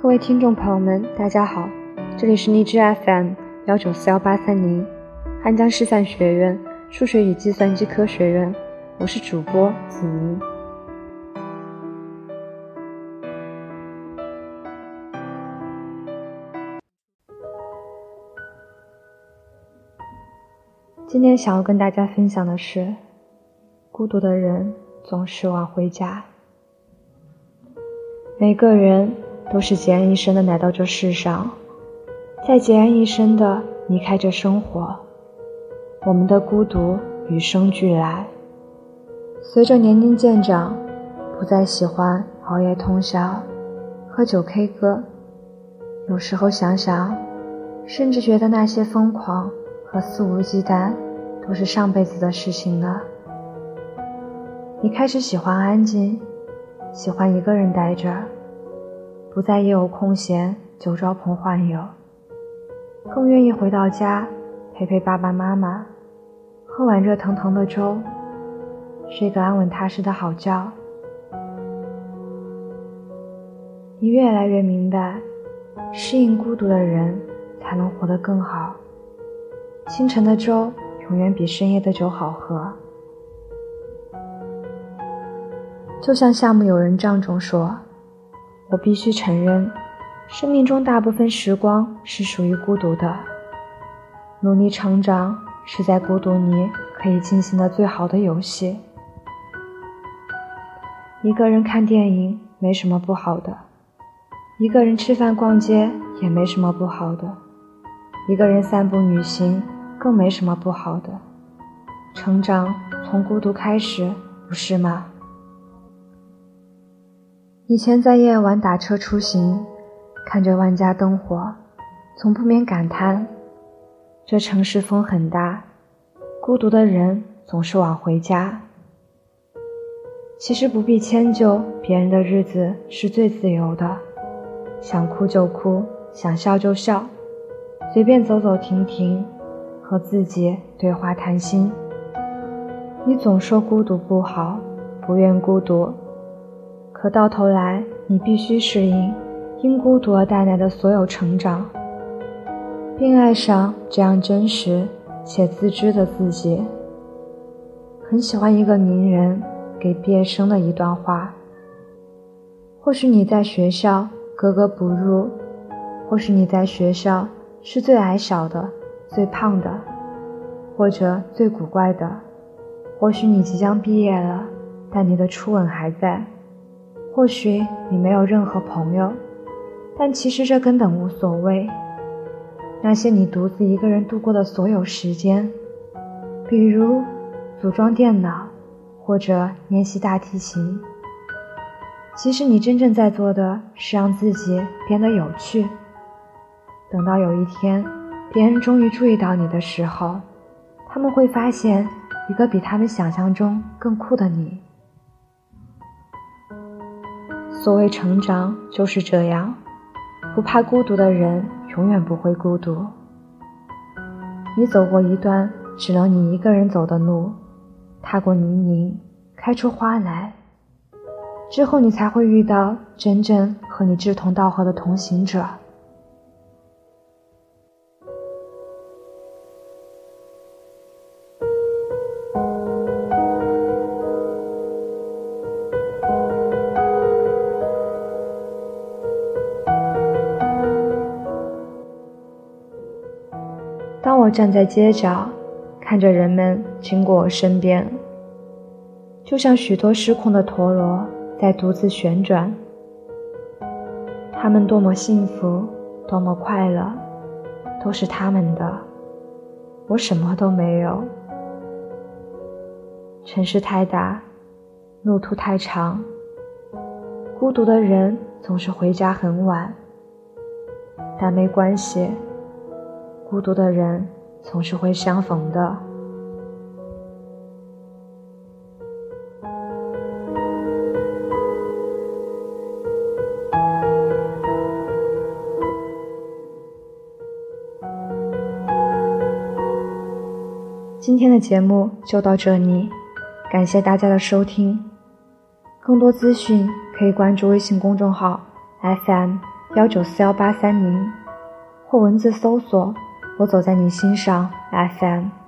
各位听众朋友们，大家好，这里是荔枝 FM 幺九四幺八三零，汉江师范学院数学与计算机科学院，我是主播子宁。今天想要跟大家分享的是，孤独的人总是晚回家。每个人都是孑然一身的来到这世上，在孑然一身的离开这生活，我们的孤独与生俱来。随着年龄渐长，不再喜欢熬夜通宵、喝酒 K 歌，有时候想想，甚至觉得那些疯狂和肆无忌惮都是上辈子的事情了。你开始喜欢安静。喜欢一个人待着，不再一有空闲就招朋唤友，更愿意回到家陪陪爸爸妈妈，喝碗热腾腾的粥，睡个安稳踏实的好觉。你越来越明白，适应孤独的人才能活得更好。清晨的粥永远比深夜的酒好喝。就像夏目友人帐中说：“我必须承认，生命中大部分时光是属于孤独的。努力成长是在孤独里可以进行的最好的游戏。一个人看电影没什么不好的，一个人吃饭逛街也没什么不好的，一个人散步旅行更没什么不好的。成长从孤独开始，不是吗？”以前在夜晚打车出行，看着万家灯火，总不免感叹：这城市风很大，孤独的人总是晚回家。其实不必迁就别人的日子是最自由的，想哭就哭，想笑就笑，随便走走停停，和自己对话谈心。你总说孤独不好，不愿孤独。可到头来，你必须适应因孤独而带来的所有成长，并爱上这样真实且自知的自己。很喜欢一个名人给毕业生的一段话：或许你在学校格格不入，或许你在学校是最矮小的、最胖的，或者最古怪的，或许你即将毕业了，但你的初吻还在。或许你没有任何朋友，但其实这根本无所谓。那些你独自一个人度过的所有时间，比如组装电脑或者练习大提琴，其实你真正在做的是让自己变得有趣。等到有一天，别人终于注意到你的时候，他们会发现一个比他们想象中更酷的你。所谓成长就是这样，不怕孤独的人永远不会孤独。你走过一段只能你一个人走的路，踏过泥泞，开出花来，之后你才会遇到真正和你志同道合的同行者。站在街角，看着人们经过我身边，就像许多失控的陀螺在独自旋转。他们多么幸福，多么快乐，都是他们的，我什么都没有。城市太大，路途太长，孤独的人总是回家很晚，但没关系。孤独的人总是会相逢的。今天的节目就到这里，感谢大家的收听。更多资讯可以关注微信公众号 FM 幺九四幺八三零，或文字搜索“我走在你心上 FM”。